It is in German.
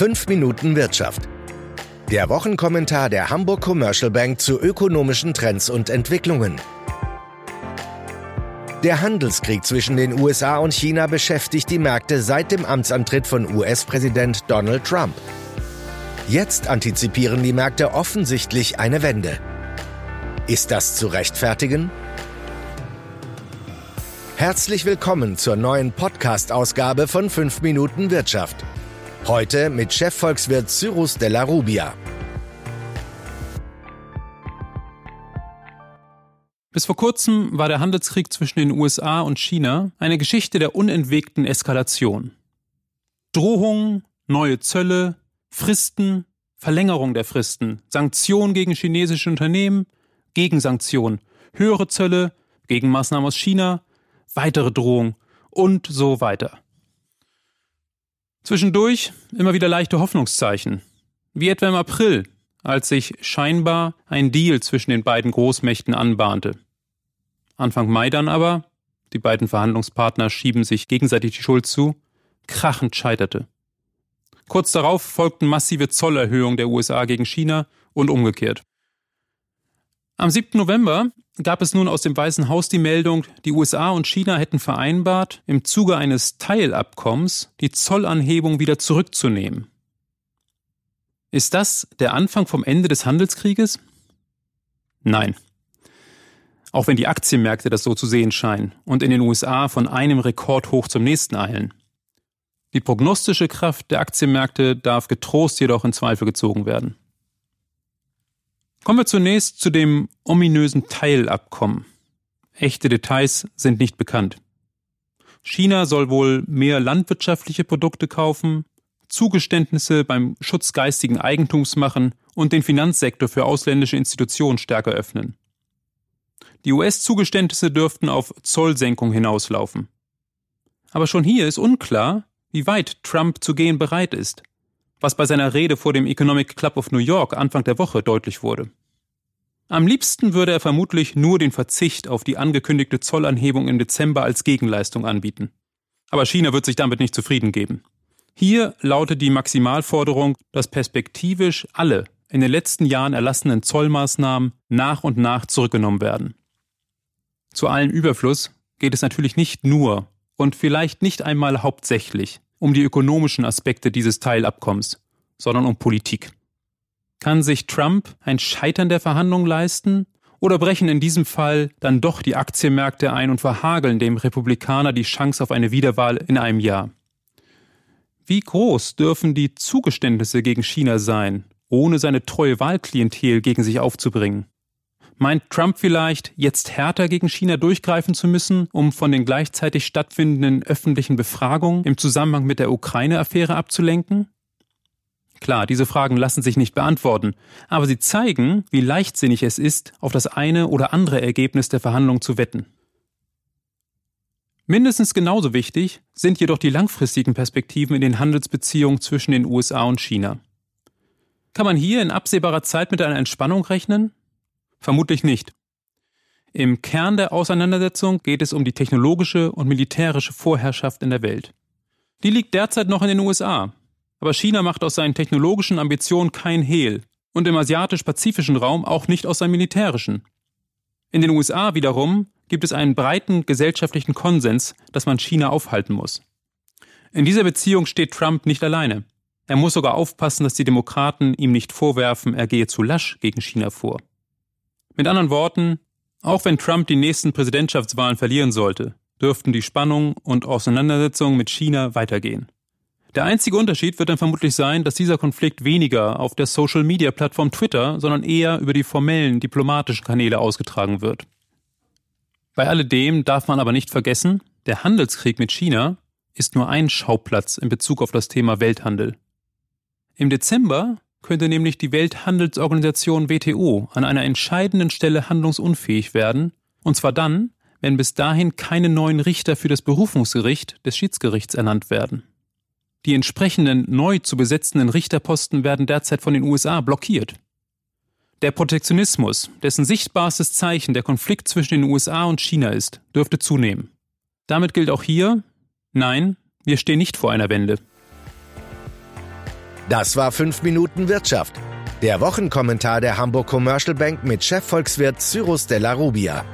5 Minuten Wirtschaft. Der Wochenkommentar der Hamburg Commercial Bank zu ökonomischen Trends und Entwicklungen. Der Handelskrieg zwischen den USA und China beschäftigt die Märkte seit dem Amtsantritt von US-Präsident Donald Trump. Jetzt antizipieren die Märkte offensichtlich eine Wende. Ist das zu rechtfertigen? Herzlich willkommen zur neuen Podcast-Ausgabe von 5 Minuten Wirtschaft. Heute mit Chefvolkswirt Cyrus della Rubia. Bis vor kurzem war der Handelskrieg zwischen den USA und China eine Geschichte der unentwegten Eskalation. Drohungen, neue Zölle, Fristen, Verlängerung der Fristen, Sanktionen gegen chinesische Unternehmen, Gegensanktionen, höhere Zölle, Gegenmaßnahmen aus China, weitere Drohung und so weiter. Zwischendurch immer wieder leichte Hoffnungszeichen, wie etwa im April, als sich scheinbar ein Deal zwischen den beiden Großmächten anbahnte. Anfang Mai dann aber, die beiden Verhandlungspartner schieben sich gegenseitig die Schuld zu, krachend scheiterte. Kurz darauf folgten massive Zollerhöhungen der USA gegen China und umgekehrt. Am 7. November gab es nun aus dem Weißen Haus die Meldung, die USA und China hätten vereinbart, im Zuge eines Teilabkommens die Zollanhebung wieder zurückzunehmen. Ist das der Anfang vom Ende des Handelskrieges? Nein. Auch wenn die Aktienmärkte das so zu sehen scheinen und in den USA von einem Rekordhoch zum nächsten eilen. Die prognostische Kraft der Aktienmärkte darf getrost jedoch in Zweifel gezogen werden. Kommen wir zunächst zu dem ominösen Teilabkommen. Echte Details sind nicht bekannt. China soll wohl mehr landwirtschaftliche Produkte kaufen, Zugeständnisse beim Schutz geistigen Eigentums machen und den Finanzsektor für ausländische Institutionen stärker öffnen. Die US-Zugeständnisse dürften auf Zollsenkung hinauslaufen. Aber schon hier ist unklar, wie weit Trump zu gehen bereit ist was bei seiner Rede vor dem Economic Club of New York Anfang der Woche deutlich wurde. Am liebsten würde er vermutlich nur den Verzicht auf die angekündigte Zollanhebung im Dezember als Gegenleistung anbieten. Aber China wird sich damit nicht zufrieden geben. Hier lautet die Maximalforderung, dass perspektivisch alle in den letzten Jahren erlassenen Zollmaßnahmen nach und nach zurückgenommen werden. Zu allem Überfluss geht es natürlich nicht nur und vielleicht nicht einmal hauptsächlich um die ökonomischen Aspekte dieses Teilabkommens, sondern um Politik. Kann sich Trump ein Scheitern der Verhandlungen leisten? Oder brechen in diesem Fall dann doch die Aktienmärkte ein und verhageln dem Republikaner die Chance auf eine Wiederwahl in einem Jahr? Wie groß dürfen die Zugeständnisse gegen China sein, ohne seine treue Wahlklientel gegen sich aufzubringen? Meint Trump vielleicht, jetzt härter gegen China durchgreifen zu müssen, um von den gleichzeitig stattfindenden öffentlichen Befragungen im Zusammenhang mit der Ukraine-Affäre abzulenken? Klar, diese Fragen lassen sich nicht beantworten, aber sie zeigen, wie leichtsinnig es ist, auf das eine oder andere Ergebnis der Verhandlungen zu wetten. Mindestens genauso wichtig sind jedoch die langfristigen Perspektiven in den Handelsbeziehungen zwischen den USA und China. Kann man hier in absehbarer Zeit mit einer Entspannung rechnen? Vermutlich nicht. Im Kern der Auseinandersetzung geht es um die technologische und militärische Vorherrschaft in der Welt. Die liegt derzeit noch in den USA, aber China macht aus seinen technologischen Ambitionen kein Hehl und im asiatisch-pazifischen Raum auch nicht aus seinem militärischen. In den USA wiederum gibt es einen breiten gesellschaftlichen Konsens, dass man China aufhalten muss. In dieser Beziehung steht Trump nicht alleine. Er muss sogar aufpassen, dass die Demokraten ihm nicht vorwerfen, er gehe zu lasch gegen China vor. Mit anderen Worten, auch wenn Trump die nächsten Präsidentschaftswahlen verlieren sollte, dürften die Spannungen und Auseinandersetzungen mit China weitergehen. Der einzige Unterschied wird dann vermutlich sein, dass dieser Konflikt weniger auf der Social-Media-Plattform Twitter, sondern eher über die formellen diplomatischen Kanäle ausgetragen wird. Bei alledem darf man aber nicht vergessen, der Handelskrieg mit China ist nur ein Schauplatz in Bezug auf das Thema Welthandel. Im Dezember könnte nämlich die Welthandelsorganisation WTO an einer entscheidenden Stelle handlungsunfähig werden, und zwar dann, wenn bis dahin keine neuen Richter für das Berufungsgericht des Schiedsgerichts ernannt werden. Die entsprechenden neu zu besetzenden Richterposten werden derzeit von den USA blockiert. Der Protektionismus, dessen sichtbarstes Zeichen der Konflikt zwischen den USA und China ist, dürfte zunehmen. Damit gilt auch hier, nein, wir stehen nicht vor einer Wende. Das war 5 Minuten Wirtschaft. Der Wochenkommentar der Hamburg Commercial Bank mit Chefvolkswirt Cyrus Della Rubia.